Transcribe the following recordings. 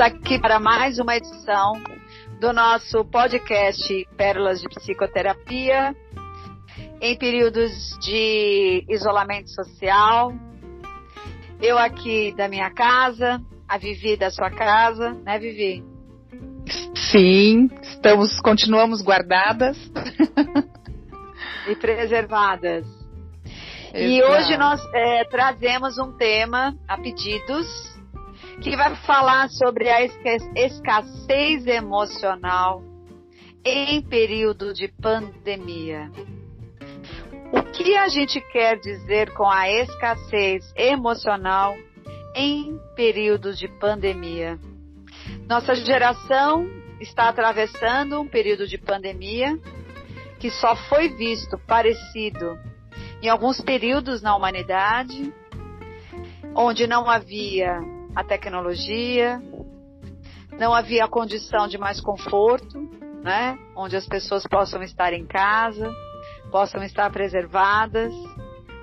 aqui para mais uma edição do nosso podcast Pérolas de Psicoterapia em períodos de isolamento social. Eu aqui da minha casa, a Vivi da sua casa, né, Vivi? Sim, estamos, continuamos guardadas e preservadas. Exato. E hoje nós é, trazemos um tema a pedidos que vai falar sobre a escassez emocional em período de pandemia. O que a gente quer dizer com a escassez emocional em períodos de pandemia? Nossa geração está atravessando um período de pandemia que só foi visto parecido em alguns períodos na humanidade, onde não havia a tecnologia, não havia condição de mais conforto, né? Onde as pessoas possam estar em casa, possam estar preservadas,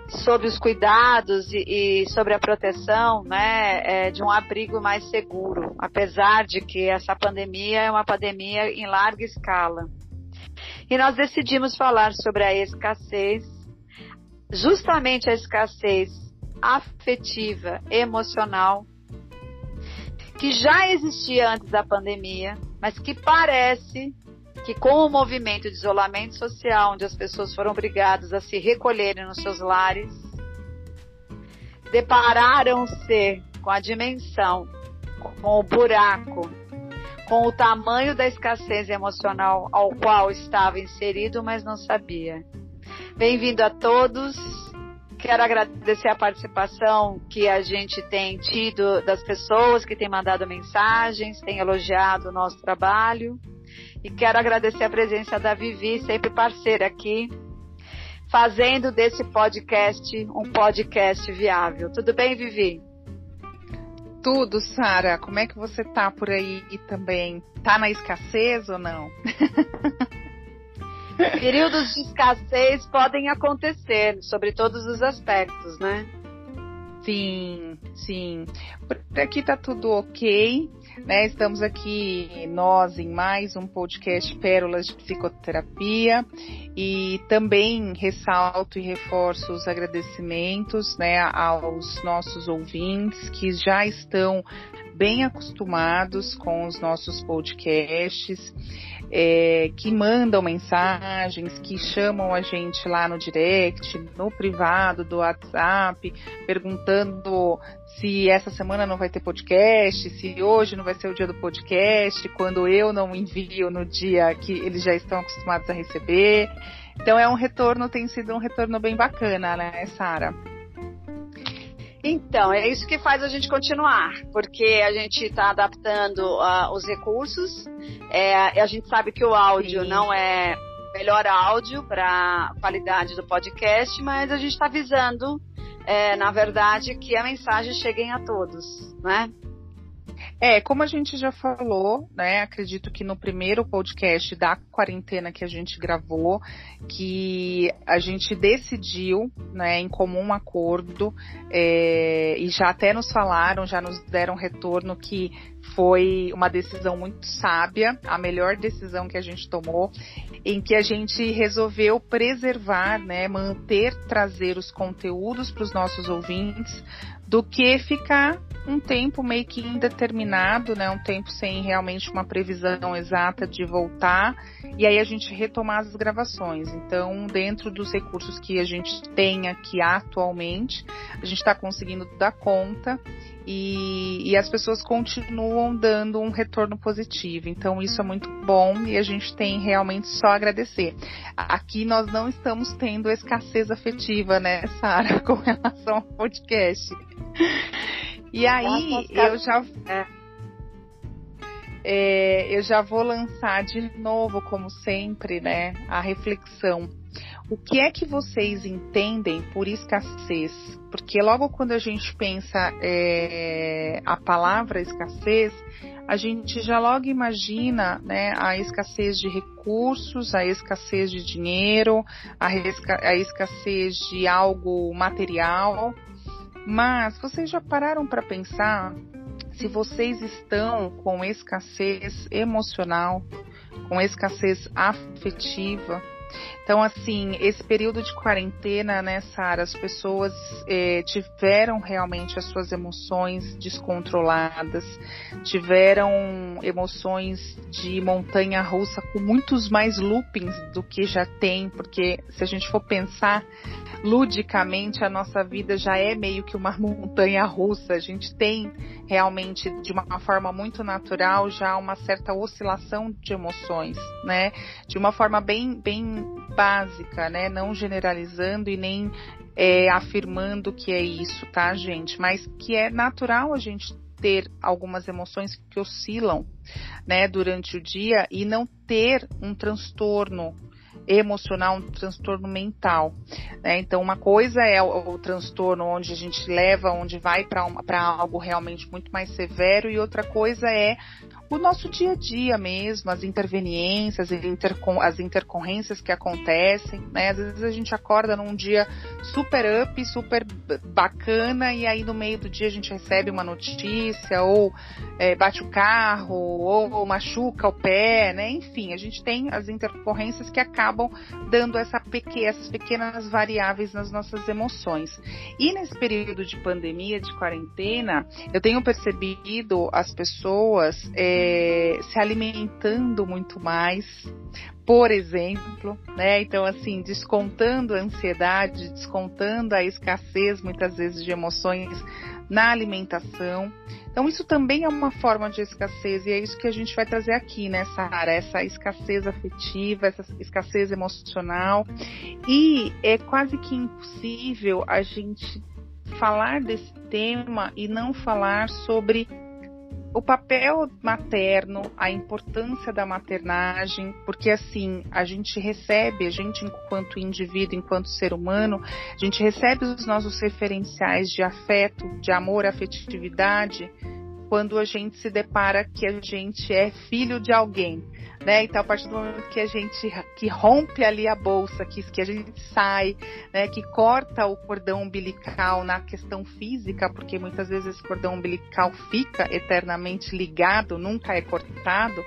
sob os cuidados e, e sobre a proteção, né? É, de um abrigo mais seguro, apesar de que essa pandemia é uma pandemia em larga escala. E nós decidimos falar sobre a escassez, justamente a escassez afetiva, emocional que já existia antes da pandemia, mas que parece que com o movimento de isolamento social, onde as pessoas foram obrigadas a se recolherem nos seus lares, depararam-se com a dimensão, com o buraco, com o tamanho da escassez emocional ao qual estava inserido, mas não sabia. Bem-vindo a todos. Quero agradecer a participação que a gente tem tido das pessoas que têm mandado mensagens, têm elogiado o nosso trabalho. E quero agradecer a presença da Vivi, sempre parceira aqui, fazendo desse podcast um podcast viável. Tudo bem, Vivi? Tudo, Sara. Como é que você tá por aí também? Tá na escassez ou não? Períodos de escassez podem acontecer sobre todos os aspectos, né? Sim, sim. Por aqui tá tudo ok, né? Estamos aqui nós em mais um podcast Pérolas de Psicoterapia e também ressalto e reforço os agradecimentos, né, aos nossos ouvintes que já estão bem acostumados com os nossos podcasts é, que mandam mensagens, que chamam a gente lá no direct, no privado do WhatsApp, perguntando se essa semana não vai ter podcast, se hoje não vai ser o dia do podcast, quando eu não envio no dia que eles já estão acostumados a receber. Então é um retorno, tem sido um retorno bem bacana, né, Sara? Então, é isso que faz a gente continuar, porque a gente está adaptando uh, os recursos. É, a gente sabe que o áudio Sim. não é melhor áudio para a qualidade do podcast, mas a gente está visando, é, na verdade, que a mensagem chegue a todos, né? É, como a gente já falou, né? Acredito que no primeiro podcast da quarentena que a gente gravou, que a gente decidiu, né, em comum acordo, é, e já até nos falaram, já nos deram retorno que foi uma decisão muito sábia, a melhor decisão que a gente tomou, em que a gente resolveu preservar, né, manter, trazer os conteúdos para os nossos ouvintes, do que ficar um tempo meio que indeterminado, né? Um tempo sem realmente uma previsão exata de voltar e aí a gente retomar as gravações. Então, dentro dos recursos que a gente tem aqui atualmente, a gente está conseguindo dar conta e, e, as pessoas continuam dando um retorno positivo. Então isso é muito bom e a gente tem realmente só agradecer. Aqui nós não estamos tendo escassez afetiva, né, Sara, com relação ao podcast. E aí eu já é, eu já vou lançar de novo, como sempre, né, a reflexão. O que é que vocês entendem por escassez? Porque logo quando a gente pensa é, a palavra escassez, a gente já logo imagina né, a escassez de recursos, a escassez de dinheiro, a, a escassez de algo material. Mas vocês já pararam para pensar se vocês estão com escassez emocional, com escassez afetiva, então, assim, esse período de quarentena, né, Sara, as pessoas eh, tiveram realmente as suas emoções descontroladas, tiveram emoções de montanha russa com muitos mais loopings do que já tem, porque se a gente for pensar ludicamente, a nossa vida já é meio que uma montanha russa. A gente tem realmente, de uma forma muito natural, já uma certa oscilação de emoções, né? De uma forma bem, bem básica, né? Não generalizando e nem é, afirmando que é isso, tá, gente? Mas que é natural a gente ter algumas emoções que oscilam, né, durante o dia e não ter um transtorno emocional, um transtorno mental. Né? Então, uma coisa é o, o, transtorno onde a gente leva, onde vai para algo realmente muito mais severo, e outra coisa é o nosso dia a dia mesmo, as interveniências, as intercorrências que acontecem, né? Às vezes a gente acorda num dia super up, super bacana, e aí no meio do dia a gente recebe uma notícia, ou é, bate o carro, ou, ou, machuca o pé, né? Enfim, a gente tem as intercorrências que acabam dando essa essas pequenas variáveis nas nossas emoções. E nesse período de pandemia, de quarentena, eu tenho percebido as pessoas. É, é, se alimentando muito mais, por exemplo, né? Então, assim, descontando a ansiedade, descontando a escassez, muitas vezes, de emoções na alimentação. Então, isso também é uma forma de escassez, e é isso que a gente vai trazer aqui né, área, essa escassez afetiva, essa escassez emocional. E é quase que impossível a gente falar desse tema e não falar sobre o papel materno, a importância da maternagem, porque assim, a gente recebe, a gente enquanto indivíduo, enquanto ser humano, a gente recebe os nossos referenciais de afeto, de amor, afetividade, quando a gente se depara que a gente é filho de alguém né? Então, a partir do momento que a gente que rompe ali a bolsa, que, que a gente sai, né? Que corta o cordão umbilical na questão física, porque muitas vezes esse cordão umbilical fica eternamente ligado, nunca é cortado.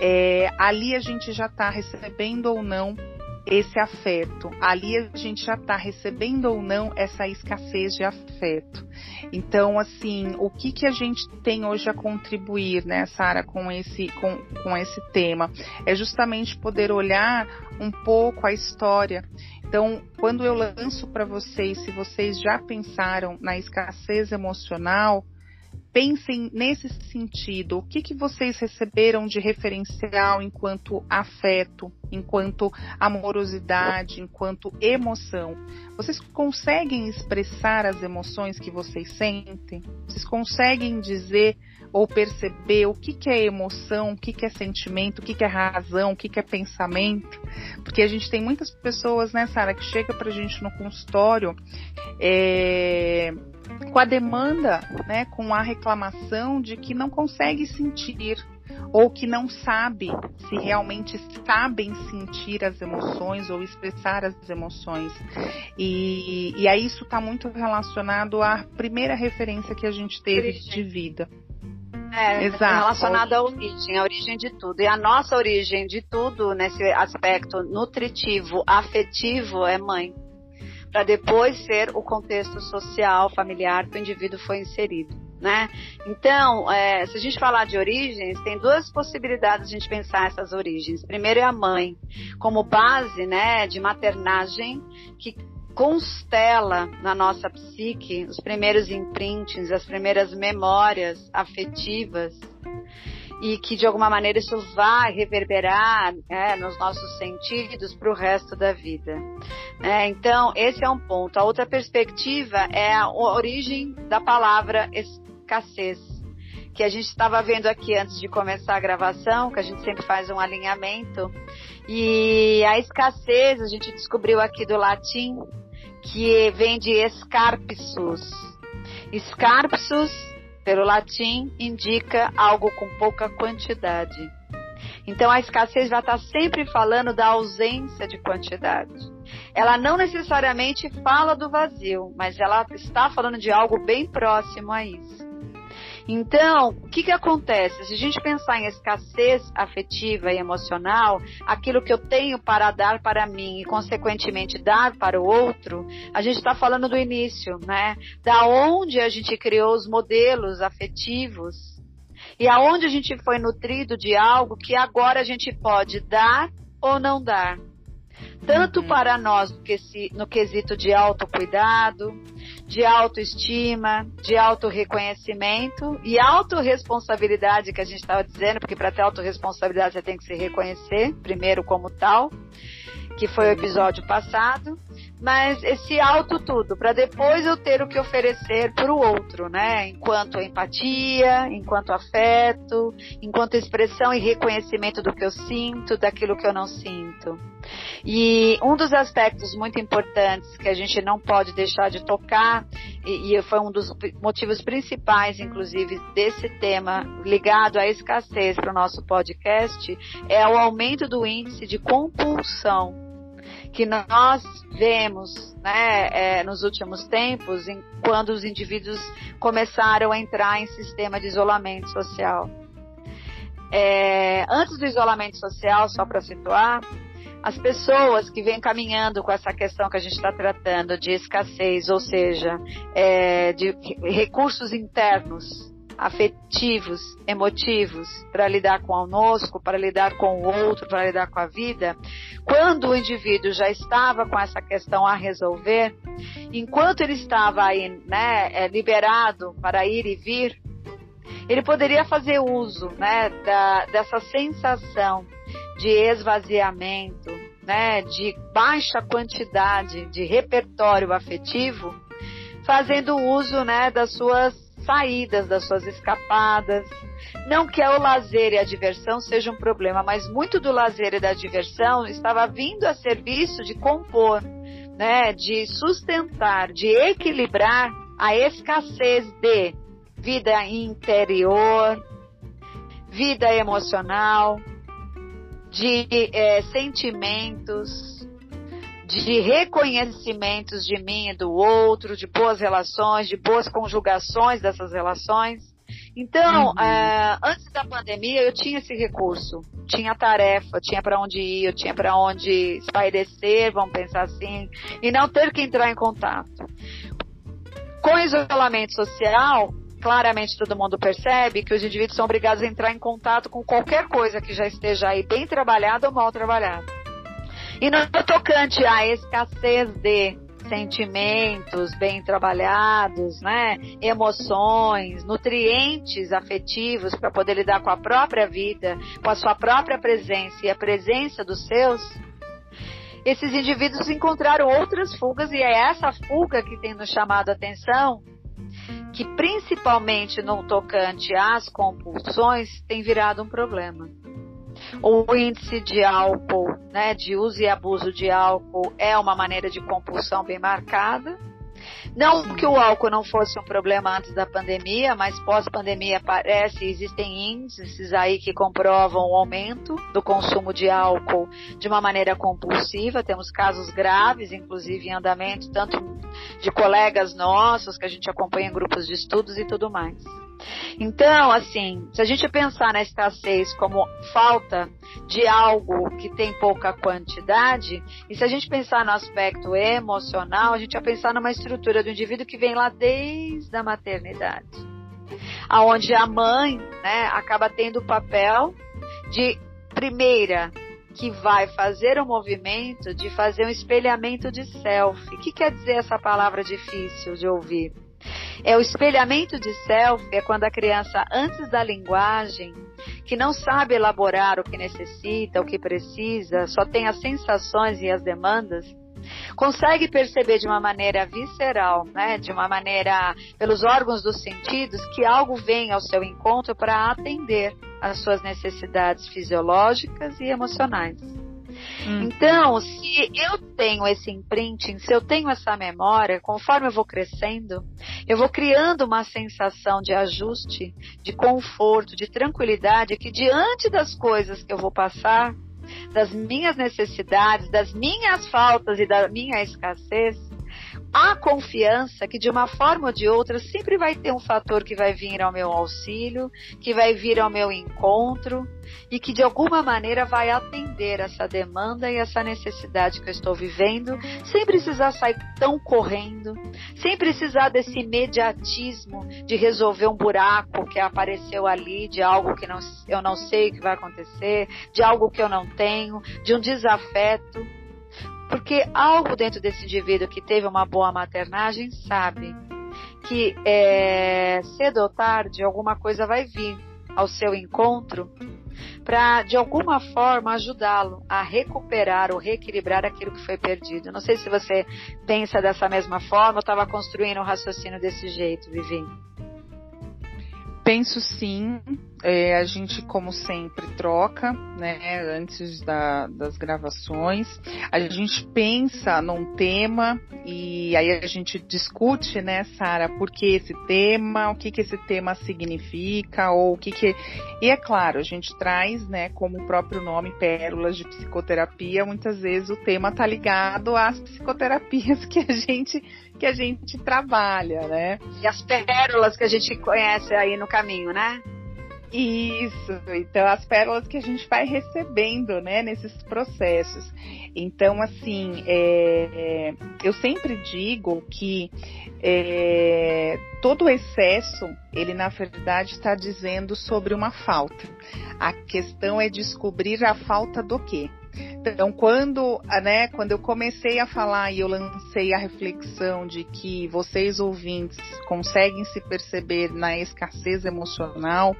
É, ali a gente já está recebendo ou não esse afeto. Ali a gente já está recebendo ou não essa escassez de afeto. Então, assim, o que, que a gente tem hoje a contribuir, né, Sara, com esse, com, com esse tema? É justamente poder olhar um pouco a história. Então, quando eu lanço para vocês, se vocês já pensaram na escassez emocional, pensem nesse sentido. O que, que vocês receberam de referencial enquanto afeto, enquanto amorosidade, enquanto emoção? Vocês conseguem expressar as emoções que vocês sentem? Vocês conseguem dizer ou perceber o que, que é emoção, o que, que é sentimento, o que, que é razão, o que, que é pensamento? Porque a gente tem muitas pessoas, né, Sara, que chega pra gente no consultório. É com a demanda, né, com a reclamação de que não consegue sentir ou que não sabe se realmente sabem sentir as emoções ou expressar as emoções. E, e aí isso está muito relacionado à primeira referência que a gente teve origem. de vida. É, Exato. relacionado à origem, a origem de tudo. E a nossa origem de tudo, nesse aspecto nutritivo, afetivo, é mãe para depois ser o contexto social, familiar que o indivíduo foi inserido. Né? Então, é, se a gente falar de origens, tem duas possibilidades de a gente pensar essas origens. Primeiro é a mãe, como base né, de maternagem que constela na nossa psique os primeiros imprints, as primeiras memórias afetivas e que de alguma maneira isso vai reverberar é, nos nossos sentidos para o resto da vida. É, então, esse é um ponto. A outra perspectiva é a origem da palavra escassez, que a gente estava vendo aqui antes de começar a gravação, que a gente sempre faz um alinhamento. E a escassez, a gente descobriu aqui do latim, que vem de escarpsus. Escarpsus pelo latim, indica algo com pouca quantidade. Então a escassez vai estar sempre falando da ausência de quantidade. Ela não necessariamente fala do vazio, mas ela está falando de algo bem próximo a isso. Então, o que, que acontece? Se a gente pensar em escassez afetiva e emocional, aquilo que eu tenho para dar para mim e, consequentemente, dar para o outro, a gente está falando do início, né? Da onde a gente criou os modelos afetivos e aonde a gente foi nutrido de algo que agora a gente pode dar ou não dar tanto uhum. para nós no quesito de autocuidado, de autoestima, de autorreconhecimento e autorresponsabilidade que a gente estava dizendo, porque para ter autorresponsabilidade você tem que se reconhecer primeiro como tal, que foi o episódio passado mas esse alto tudo, para depois eu ter o que oferecer para o outro, né? Enquanto empatia, enquanto afeto, enquanto expressão e reconhecimento do que eu sinto, daquilo que eu não sinto. E um dos aspectos muito importantes que a gente não pode deixar de tocar, e, e foi um dos motivos principais, inclusive, desse tema ligado à escassez para o nosso podcast, é o aumento do índice de compulsão que nós vemos né, é, nos últimos tempos, em, quando os indivíduos começaram a entrar em sistema de isolamento social. É, antes do isolamento social, só para situar, as pessoas que vêm caminhando com essa questão que a gente está tratando de escassez, ou seja, é, de recursos internos afetivos, emotivos, para lidar com o conosco, para lidar com o outro, para lidar com a vida, quando o indivíduo já estava com essa questão a resolver, enquanto ele estava aí, né, é, liberado para ir e vir, ele poderia fazer uso, né, da, dessa sensação de esvaziamento, né, de baixa quantidade de repertório afetivo, fazendo uso, né, das suas saídas, das suas escapadas. Não que o lazer e a diversão sejam um problema, mas muito do lazer e da diversão estava vindo a serviço de compor, né, de sustentar, de equilibrar a escassez de vida interior, vida emocional, de é, sentimentos, de reconhecimentos de mim e do outro, de boas relações, de boas conjugações dessas relações. Então, uhum. é, antes da pandemia, eu tinha esse recurso, tinha tarefa, tinha para onde ir, eu tinha para onde espairecer, vamos pensar assim, e não ter que entrar em contato. Com isolamento social, claramente todo mundo percebe que os indivíduos são obrigados a entrar em contato com qualquer coisa que já esteja aí bem trabalhada ou mal trabalhada. E no tocante à escassez de sentimentos bem trabalhados, né? Emoções, nutrientes afetivos para poder lidar com a própria vida, com a sua própria presença e a presença dos seus. Esses indivíduos encontraram outras fugas e é essa fuga que tem nos chamado a atenção, que principalmente no tocante às compulsões tem virado um problema o índice de álcool, né, de uso e abuso de álcool é uma maneira de compulsão bem marcada. Não que o álcool não fosse um problema antes da pandemia, mas pós-pandemia parece existem índices aí que comprovam o aumento do consumo de álcool de uma maneira compulsiva. Temos casos graves, inclusive em andamento, tanto de colegas nossos que a gente acompanha em grupos de estudos e tudo mais. Então, assim, se a gente pensar na escassez como falta de algo que tem pouca quantidade, e se a gente pensar no aspecto emocional, a gente vai pensar numa estrutura do indivíduo que vem lá desde a maternidade. Aonde a mãe, né, acaba tendo o papel de primeira que vai fazer o movimento de fazer um espelhamento de self. O que quer dizer essa palavra difícil de ouvir? É o espelhamento de self, é quando a criança, antes da linguagem, que não sabe elaborar o que necessita, o que precisa, só tem as sensações e as demandas, consegue perceber de uma maneira visceral, né, de uma maneira pelos órgãos dos sentidos, que algo vem ao seu encontro para atender às suas necessidades fisiológicas e emocionais. Hum. Então, se eu tenho esse imprinting, se eu tenho essa memória, conforme eu vou crescendo, eu vou criando uma sensação de ajuste, de conforto, de tranquilidade, que diante das coisas que eu vou passar, das minhas necessidades, das minhas faltas e da minha escassez, a confiança que de uma forma ou de outra sempre vai ter um fator que vai vir ao meu auxílio, que vai vir ao meu encontro e que de alguma maneira vai atender essa demanda e essa necessidade que eu estou vivendo, sem precisar sair tão correndo, sem precisar desse imediatismo de resolver um buraco que apareceu ali, de algo que não, eu não sei o que vai acontecer, de algo que eu não tenho, de um desafeto. Porque algo dentro desse indivíduo que teve uma boa maternagem sabe que é, cedo ou tarde alguma coisa vai vir ao seu encontro para de alguma forma ajudá-lo a recuperar ou reequilibrar aquilo que foi perdido. Não sei se você pensa dessa mesma forma ou estava construindo um raciocínio desse jeito, Vivi. Penso sim. É, a gente, como sempre, troca, né, antes da, das gravações. A gente pensa num tema e aí a gente discute, né, Sara, por que esse tema, o que que esse tema significa, ou o que que... E é claro, a gente traz, né, como o próprio nome, pérolas de psicoterapia, muitas vezes o tema tá ligado às psicoterapias que a gente que a gente trabalha, né? E as pérolas que a gente conhece aí no caminho, né? Isso, então as pérolas que a gente vai recebendo, né, nesses processos. Então, assim, é, é, eu sempre digo que é, todo excesso, ele na verdade está dizendo sobre uma falta. A questão é descobrir a falta do quê? Então, quando, né, quando eu comecei a falar e eu lancei a reflexão de que vocês ouvintes conseguem se perceber na escassez emocional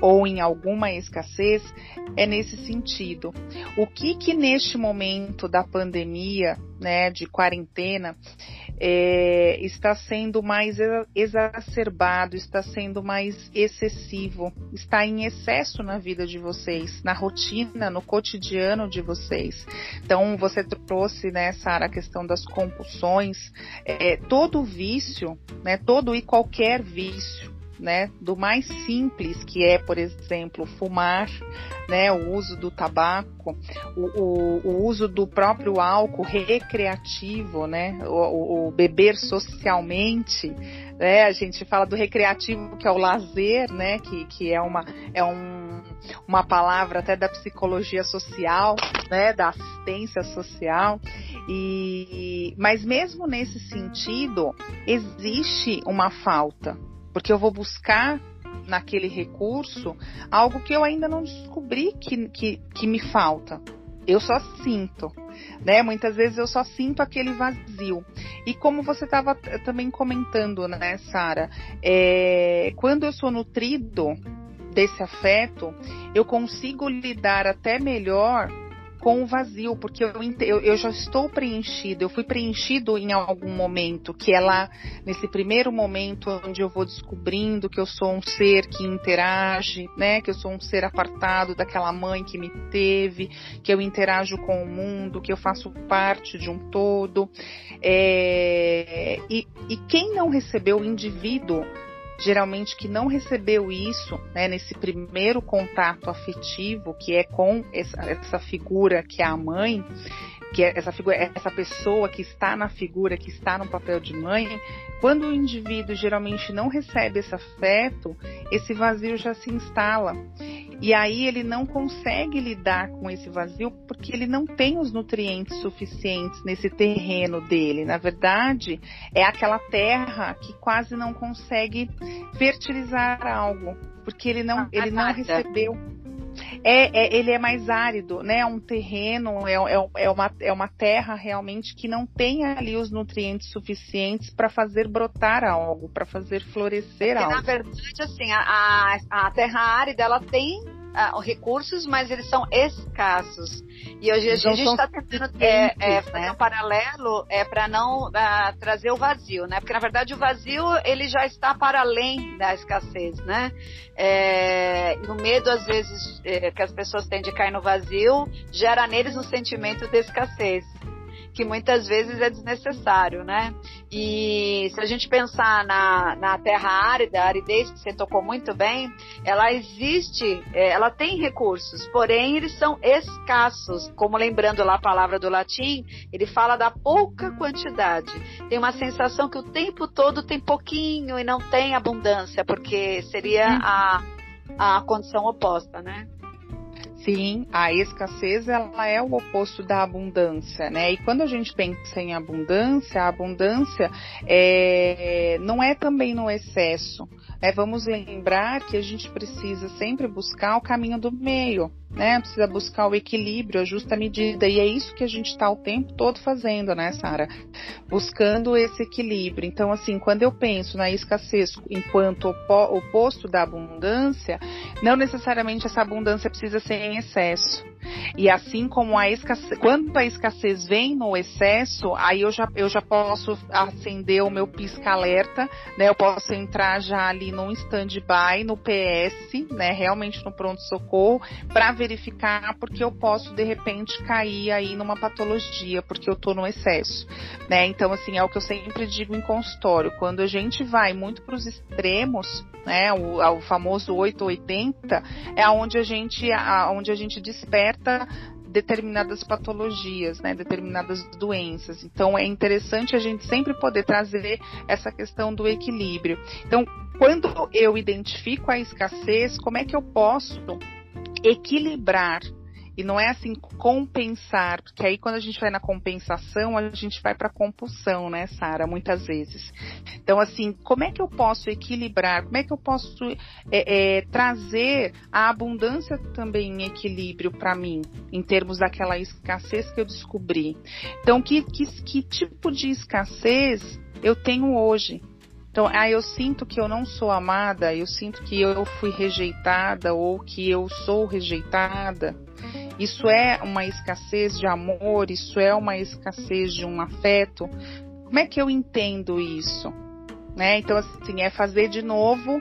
ou em alguma escassez, é nesse sentido. O que que neste momento da pandemia, né, de quarentena, é, está sendo mais exacerbado, está sendo mais excessivo, está em excesso na vida de vocês, na rotina, no cotidiano de vocês. Então, você trouxe, né, Sara, a questão das compulsões, é, todo vício, né, todo e qualquer vício, né, do mais simples, que é, por exemplo, fumar, né, o uso do tabaco, o, o, o uso do próprio álcool recreativo, né, o, o, beber socialmente, né, a gente fala do recreativo que é o lazer, né, que, que é uma é um, uma palavra até da psicologia social, né, da assistência social, e mas mesmo nesse sentido existe uma falta, porque eu vou buscar naquele recurso algo que eu ainda não descobri que, que, que me falta. Eu só sinto, né? Muitas vezes eu só sinto aquele vazio. E como você estava também comentando, né, Sara, é, quando eu sou nutrido desse afeto, eu consigo lidar até melhor com o vazio, porque eu, eu, eu, já estou preenchido, eu fui preenchido em algum momento, que é lá nesse primeiro momento onde eu vou descobrindo que eu sou um ser que interage, né, que eu sou um ser apartado daquela mãe que me teve, que eu interajo com o mundo, que eu faço parte de um todo. É, e, e quem não recebeu o indivíduo geralmente que não recebeu isso, né, nesse primeiro contato afetivo, que é com essa, essa figura que é a mãe, que é essa figura, essa pessoa que está na figura, que está no papel de mãe, quando o indivíduo geralmente não recebe esse afeto, esse vazio já se instala. E aí ele não consegue lidar com esse vazio porque ele não tem os nutrientes suficientes nesse terreno dele. Na verdade, é aquela terra que quase não consegue fertilizar algo, porque ele não, ele não recebeu é, é, ele é mais árido, né? É um terreno, é, é, é, uma, é uma terra realmente que não tem ali os nutrientes suficientes para fazer brotar algo, para fazer florescer Porque, algo. Na verdade, assim, a, a terra árida ela tem uh, recursos, mas eles são escassos. E hoje a gente está tentando é, é, fazer né? um paralelo é, para não uh, trazer o vazio, né? Porque na verdade o vazio ele já está para além da escassez, né? É, e o medo às vezes é, que as pessoas têm de cair no vazio gera neles um sentimento de escassez. Que muitas vezes é desnecessário, né? E se a gente pensar na, na terra árida, a aridez que você tocou muito bem, ela existe, é, ela tem recursos, porém eles são escassos. Como lembrando lá a palavra do latim, ele fala da pouca quantidade. Tem uma sensação que o tempo todo tem pouquinho e não tem abundância, porque seria uhum. a, a condição oposta, né? Sim, a escassez ela é o oposto da abundância, né? E quando a gente pensa em abundância, a abundância é, não é também no excesso. É, vamos lembrar que a gente precisa sempre buscar o caminho do meio né? Precisa buscar o equilíbrio, a justa medida. E é isso que a gente está o tempo todo fazendo, né, Sara? Buscando esse equilíbrio. Então, assim, quando eu penso na escassez enquanto oposto da abundância, não necessariamente essa abundância precisa ser em excesso. E assim como a escassez, quando a escassez vem no excesso, aí eu já, eu já posso acender o meu pisca-alerta, né? Eu posso entrar já ali no stand-by, no PS, né? Realmente no pronto-socorro, para verificar porque eu posso de repente cair aí numa patologia, porque eu tô no excesso, né? Então, assim, é o que eu sempre digo em consultório, quando a gente vai muito para os extremos, né? O, o famoso 880 é onde a gente, a, onde a gente desperta determinadas patologias, né, determinadas doenças. Então é interessante a gente sempre poder trazer essa questão do equilíbrio. Então, quando eu identifico a escassez, como é que eu posso equilibrar e não é assim compensar, porque aí quando a gente vai na compensação, a gente vai para compulsão, né, Sara, muitas vezes. Então, assim, como é que eu posso equilibrar? Como é que eu posso é, é, trazer a abundância também em equilíbrio para mim, em termos daquela escassez que eu descobri? Então, que, que, que tipo de escassez eu tenho hoje? Então, ah, eu sinto que eu não sou amada, eu sinto que eu fui rejeitada ou que eu sou rejeitada. Isso é uma escassez de amor, isso é uma escassez de um afeto. Como é que eu entendo isso? Né? Então, assim, é fazer de novo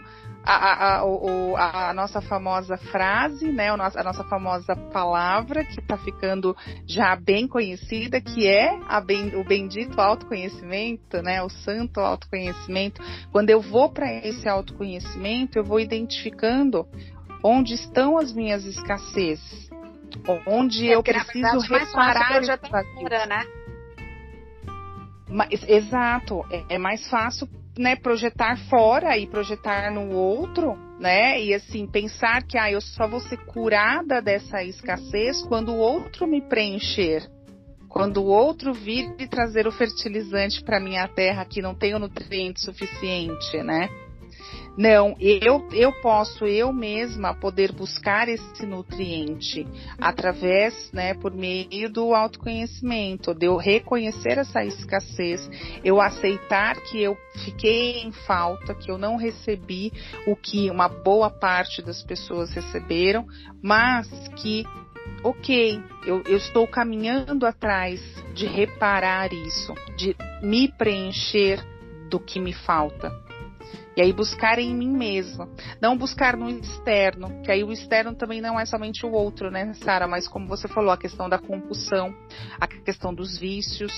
a, a, a, nossa famosa frase, né, a nossa famosa palavra, que está ficando já bem conhecida, que é ben, o bendito autoconhecimento, né, o santo autoconhecimento. Quando eu vou para esse autoconhecimento, eu vou identificando onde estão as minhas escassezes, onde é, eu preciso reparar já cura, né? Mas, exato, é, é mais fácil né, projetar fora e projetar no outro, né? E assim, pensar que ah, eu só vou ser curada dessa escassez quando o outro me preencher. Quando o outro vir e trazer o fertilizante para minha terra que não tem o nutriente suficiente, né? Não, eu, eu posso eu mesma poder buscar esse nutriente através, né, por meio do autoconhecimento, de eu reconhecer essa escassez, eu aceitar que eu fiquei em falta, que eu não recebi o que uma boa parte das pessoas receberam, mas que ok, eu, eu, estou caminhando atrás de reparar isso, de me preencher do que me falta. E aí buscar em mim mesma. Não buscar no externo, que aí o externo também não é somente o outro, né, Sara? Mas como você falou, a questão da compulsão, a questão dos vícios,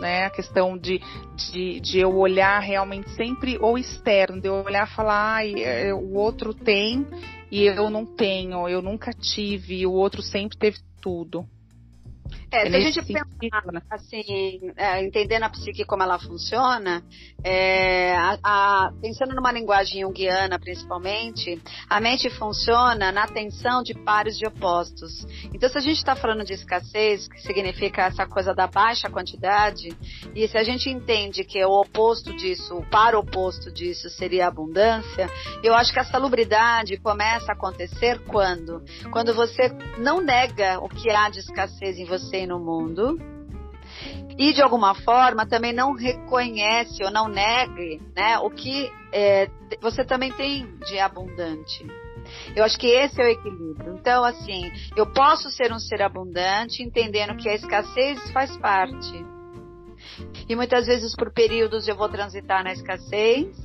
né? A questão de, de, de eu olhar realmente sempre o externo, de eu olhar e falar, é, o outro tem e eu não tenho, eu nunca tive, o outro sempre teve tudo. É, se a gente pensar, assim, é, entendendo a psique como ela funciona, é, a, a, pensando numa linguagem junguiana principalmente, a mente funciona na tensão de pares de opostos. Então, se a gente está falando de escassez, que significa essa coisa da baixa quantidade, e se a gente entende que o oposto disso, o par oposto disso seria a abundância, eu acho que a salubridade começa a acontecer quando? Quando você não nega o que há de escassez em você no mundo e de alguma forma também não reconhece ou não negue né, o que é, você também tem de abundante. Eu acho que esse é o equilíbrio. Então, assim, eu posso ser um ser abundante entendendo que a escassez faz parte. E muitas vezes por períodos eu vou transitar na escassez,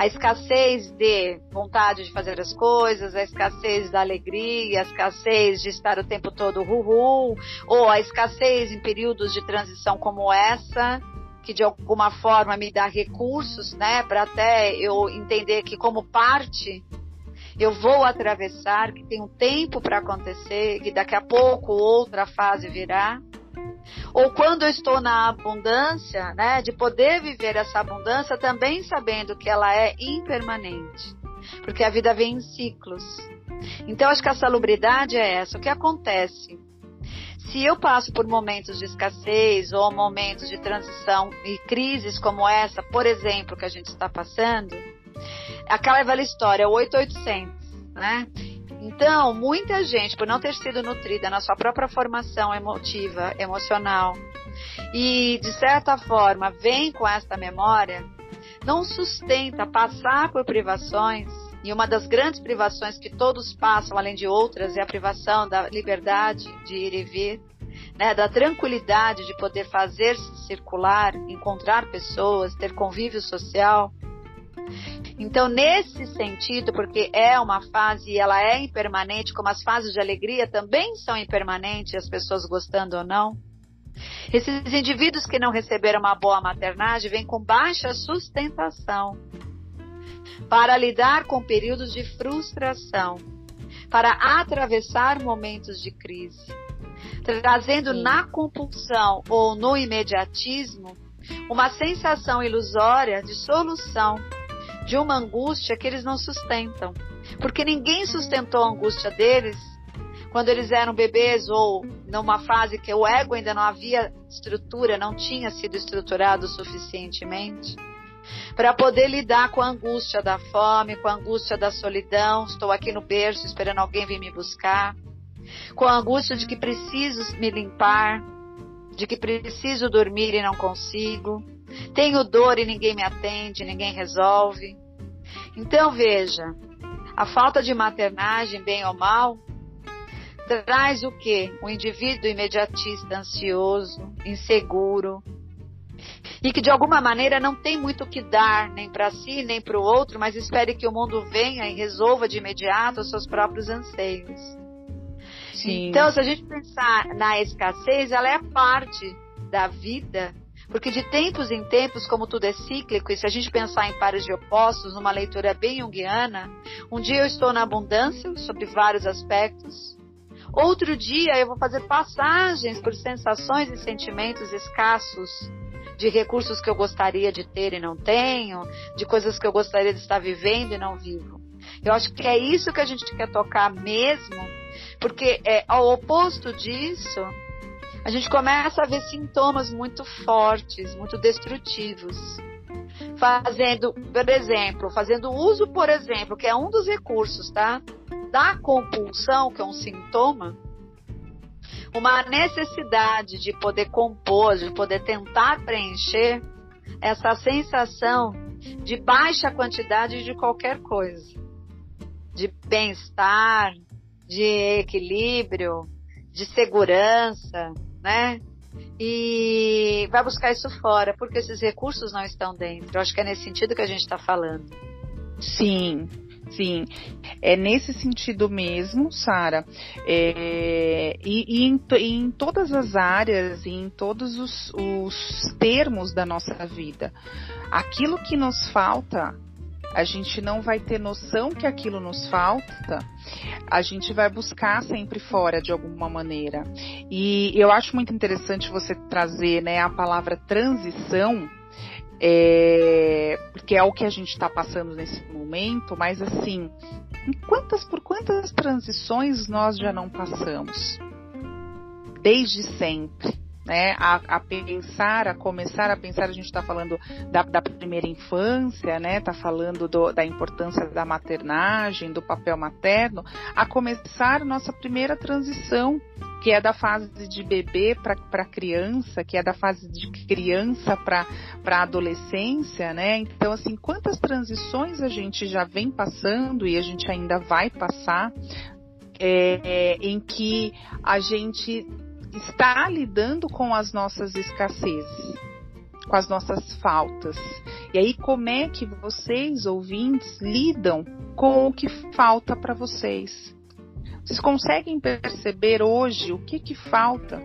A escassez de vontade de fazer as coisas, a escassez da alegria, a escassez de estar o tempo todo ru ou a escassez em períodos de transição como essa, que de alguma forma me dá recursos, né, para até eu entender que como parte eu vou atravessar, que tem um tempo para acontecer, que daqui a pouco outra fase virá. Ou quando eu estou na abundância, né, de poder viver essa abundância também sabendo que ela é impermanente, porque a vida vem em ciclos. Então acho que a salubridade é essa. O que acontece? Se eu passo por momentos de escassez ou momentos de transição e crises como essa, por exemplo, que a gente está passando, aquela velha história, 8800, né? Então, muita gente, por não ter sido nutrida na sua própria formação emotiva, emocional, e de certa forma vem com esta memória, não sustenta passar por privações, e uma das grandes privações que todos passam, além de outras, é a privação da liberdade de ir e vir, né, da tranquilidade de poder fazer-se circular, encontrar pessoas, ter convívio social. Então, nesse sentido, porque é uma fase e ela é impermanente, como as fases de alegria também são impermanentes, as pessoas gostando ou não. Esses indivíduos que não receberam uma boa maternagem vêm com baixa sustentação para lidar com períodos de frustração, para atravessar momentos de crise, trazendo Sim. na compulsão ou no imediatismo uma sensação ilusória de solução de uma angústia que eles não sustentam. Porque ninguém sustentou a angústia deles quando eles eram bebês ou numa fase que o ego ainda não havia estrutura, não tinha sido estruturado suficientemente para poder lidar com a angústia da fome, com a angústia da solidão. Estou aqui no berço esperando alguém vir me buscar. Com a angústia de que preciso me limpar, de que preciso dormir e não consigo. Tenho dor e ninguém me atende, ninguém resolve. Então veja, a falta de maternagem, bem ou mal, traz o que? O indivíduo imediatista, ansioso, inseguro, e que de alguma maneira não tem muito o que dar, nem para si, nem para o outro, mas espere que o mundo venha e resolva de imediato os seus próprios anseios. Sim. Então, se a gente pensar na escassez, ela é parte da vida porque de tempos em tempos, como tudo é cíclico, e se a gente pensar em pares de opostos, numa leitura bem junguiana, um dia eu estou na abundância, sobre vários aspectos. Outro dia eu vou fazer passagens por sensações e sentimentos escassos, de recursos que eu gostaria de ter e não tenho, de coisas que eu gostaria de estar vivendo e não vivo. Eu acho que é isso que a gente quer tocar mesmo, porque é ao oposto disso, a gente começa a ver sintomas muito fortes, muito destrutivos. Fazendo, por exemplo, fazendo uso, por exemplo, que é um dos recursos, tá? Da compulsão, que é um sintoma, uma necessidade de poder compor, de poder tentar preencher essa sensação de baixa quantidade de qualquer coisa, de bem-estar, de equilíbrio, de segurança, né? E vai buscar isso fora, porque esses recursos não estão dentro. Eu acho que é nesse sentido que a gente está falando. Sim, Sim, é nesse sentido mesmo, Sara. É, e, e em, em, todas as áreas, e em todos os, os termos da nossa vida. Aquilo que nos falta a gente não vai ter noção que aquilo nos falta, a gente vai buscar sempre fora de alguma maneira. E eu acho muito interessante você trazer né, a palavra transição, é, porque é o que a gente está passando nesse momento, mas assim, quantas por quantas transições nós já não passamos? Desde sempre né, a, a, pensar, a começar a pensar, a gente está falando da, da, primeira infância, né, está falando do, da importância da maternagem, do papel materno, a começar nossa primeira transição, que é da fase de bebê para criança, que é da fase de criança para adolescência, né? Então, assim, quantas transições a gente já vem passando e a gente ainda vai passar, é, é, em que a gente está lidando com as nossas escassezes, com as nossas faltas. E aí, como é que vocês, ouvintes, lidam com o que falta para vocês? Vocês conseguem perceber hoje o que, que falta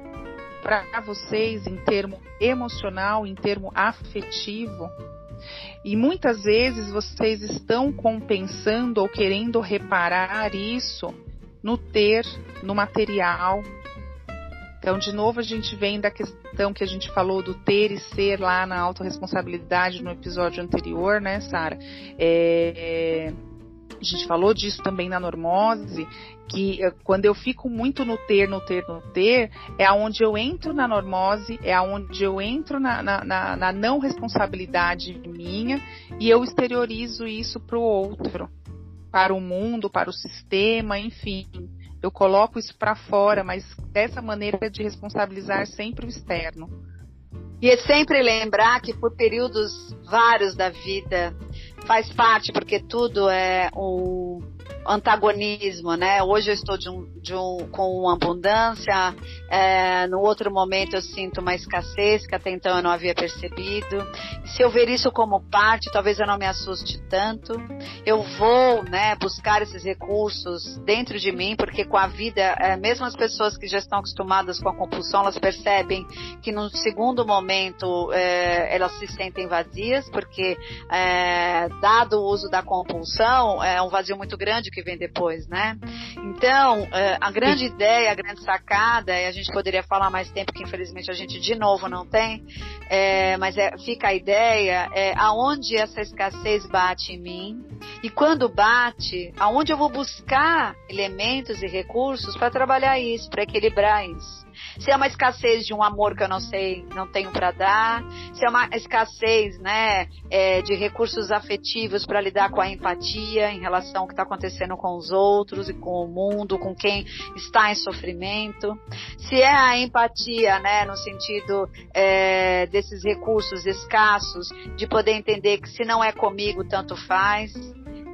para vocês em termo emocional, em termo afetivo? E muitas vezes vocês estão compensando ou querendo reparar isso no ter, no material. Então, de novo, a gente vem da questão que a gente falou do ter e ser lá na autorresponsabilidade no episódio anterior, né, Sara? É, a gente falou disso também na normose, que eh, quando eu fico muito no ter, no ter, no ter, é aonde eu entro na normose, é aonde eu entro na, na, na, na não responsabilidade minha e eu exteriorizo isso para o outro, para o mundo, para o sistema, enfim. Eu coloco isso para fora, mas dessa maneira de responsabilizar sempre o externo. E é sempre lembrar que por períodos vários da vida faz parte, porque tudo é o antagonismo, né? Hoje eu estou de um, de um, com abundância, é, no outro momento eu sinto uma escassez que até então eu não havia percebido. Se eu ver isso como parte, talvez eu não me assuste tanto. Eu vou, né, buscar esses recursos dentro de mim, porque com a vida, é, mesmo as pessoas que já estão acostumadas com a compulsão, elas percebem que no segundo momento é, elas se sentem vazias, porque é, dado o uso da compulsão, é um vazio muito grande que vem depois, né? Então, é, a grande ideia, a grande sacada, e a gente poderia falar mais tempo, que infelizmente a gente de novo não tem, é, mas é, fica a ideia, é, aonde essa escassez bate em mim, e quando bate, aonde eu vou buscar elementos e recursos para trabalhar isso, para equilibrar isso se é uma escassez de um amor que eu não sei, não tenho para dar, se é uma escassez, né, é, de recursos afetivos para lidar com a empatia em relação ao que está acontecendo com os outros e com o mundo, com quem está em sofrimento, se é a empatia, né, no sentido é, desses recursos escassos, de poder entender que se não é comigo, tanto faz.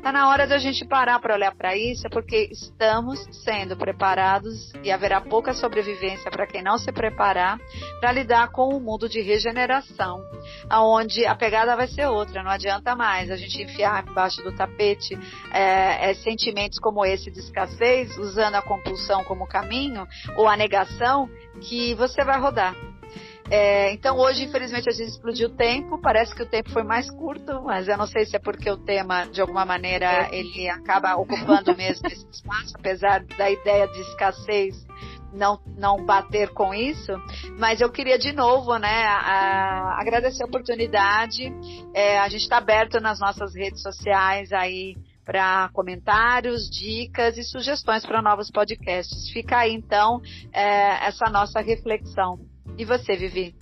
Está na hora da gente parar para olhar para isso, porque estamos sendo preparados e haverá pouca sobrevivência para quem não se preparar para lidar com o um mundo de regeneração, aonde a pegada vai ser outra. Não adianta mais a gente enfiar embaixo do tapete é, é, sentimentos como esse de escassez, usando a compulsão como caminho ou a negação, que você vai rodar. É, então hoje, infelizmente, a gente explodiu o tempo. Parece que o tempo foi mais curto, mas eu não sei se é porque o tema, de alguma maneira, é. ele acaba ocupando mesmo esse espaço, apesar da ideia de escassez não, não bater com isso, mas eu queria de novo, né, a, a agradecer a oportunidade. É, a gente está aberto nas nossas redes sociais aí para comentários, dicas e sugestões para novos podcasts. Fica aí então é, essa nossa reflexão. E você, Vivi?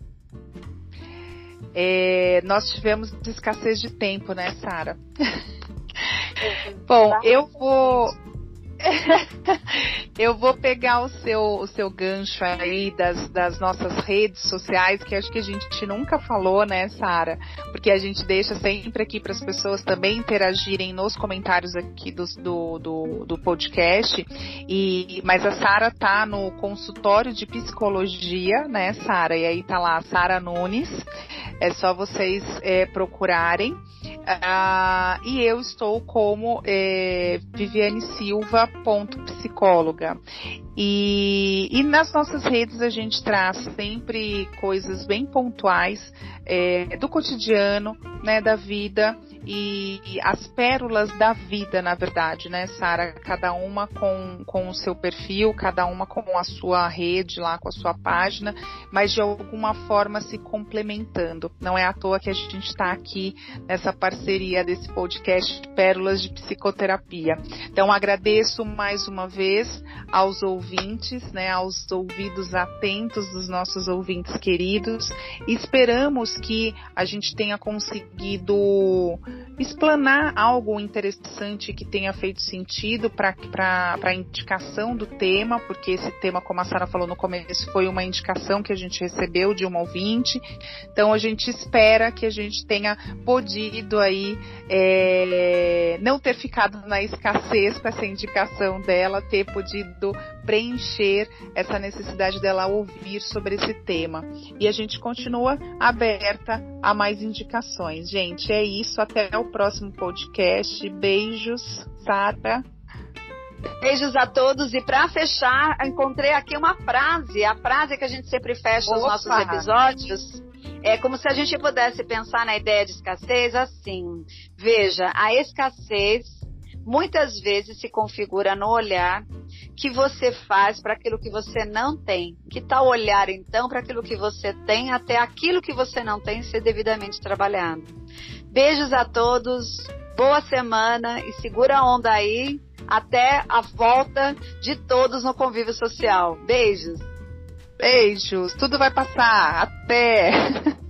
É, nós tivemos escassez de tempo, né, Sara? Bom, eu vou eu vou pegar o seu, o seu gancho aí das, das nossas redes sociais, que acho que a gente nunca falou, né, Sara? Porque a gente deixa sempre aqui para as pessoas também interagirem nos comentários aqui do, do, do, do podcast. E, mas a Sara tá no consultório de psicologia, né, Sara? E aí tá lá, Sara Nunes. É só vocês é, procurarem. Uh, e eu estou como é, Viviane Silva ponto psicóloga. E, e, nas nossas redes a gente traz sempre coisas bem pontuais é, do cotidiano, né, da vida e, as pérolas da vida, na verdade, né, Sara? Cada uma com, com o seu perfil, cada uma com a sua rede lá, com a sua página, mas de alguma forma se complementando. Não é à toa que a gente está aqui nessa parceria desse podcast Pérolas de Psicoterapia. Então agradeço mais uma vez aos ouvintes, né, aos ouvidos atentos dos nossos ouvintes queridos. Esperamos que a gente tenha conseguido explanar algo interessante que tenha feito sentido para a indicação do tema, porque esse tema, como a Sara falou no começo, foi uma indicação que a gente recebeu de uma ouvinte. Então a gente espera que a gente tenha podido aí é, não ter ficado na escassez com essa indicação dela, ter podido preencher essa necessidade dela ouvir sobre esse tema. E a gente continua aberta a mais indicações. Gente, é isso. Até o próximo podcast. Beijos, Sara. Beijos a todos e para fechar, encontrei aqui uma frase, a frase que a gente sempre fecha Opa. os nossos episódios. É como se a gente pudesse pensar na ideia de escassez assim. Veja, a escassez muitas vezes se configura no olhar que você faz para aquilo que você não tem. Que tal olhar então para aquilo que você tem até aquilo que você não tem ser devidamente trabalhado. Beijos a todos, boa semana e segura a onda aí até a volta de todos no convívio social. Beijos. Beijos, tudo vai passar. Até.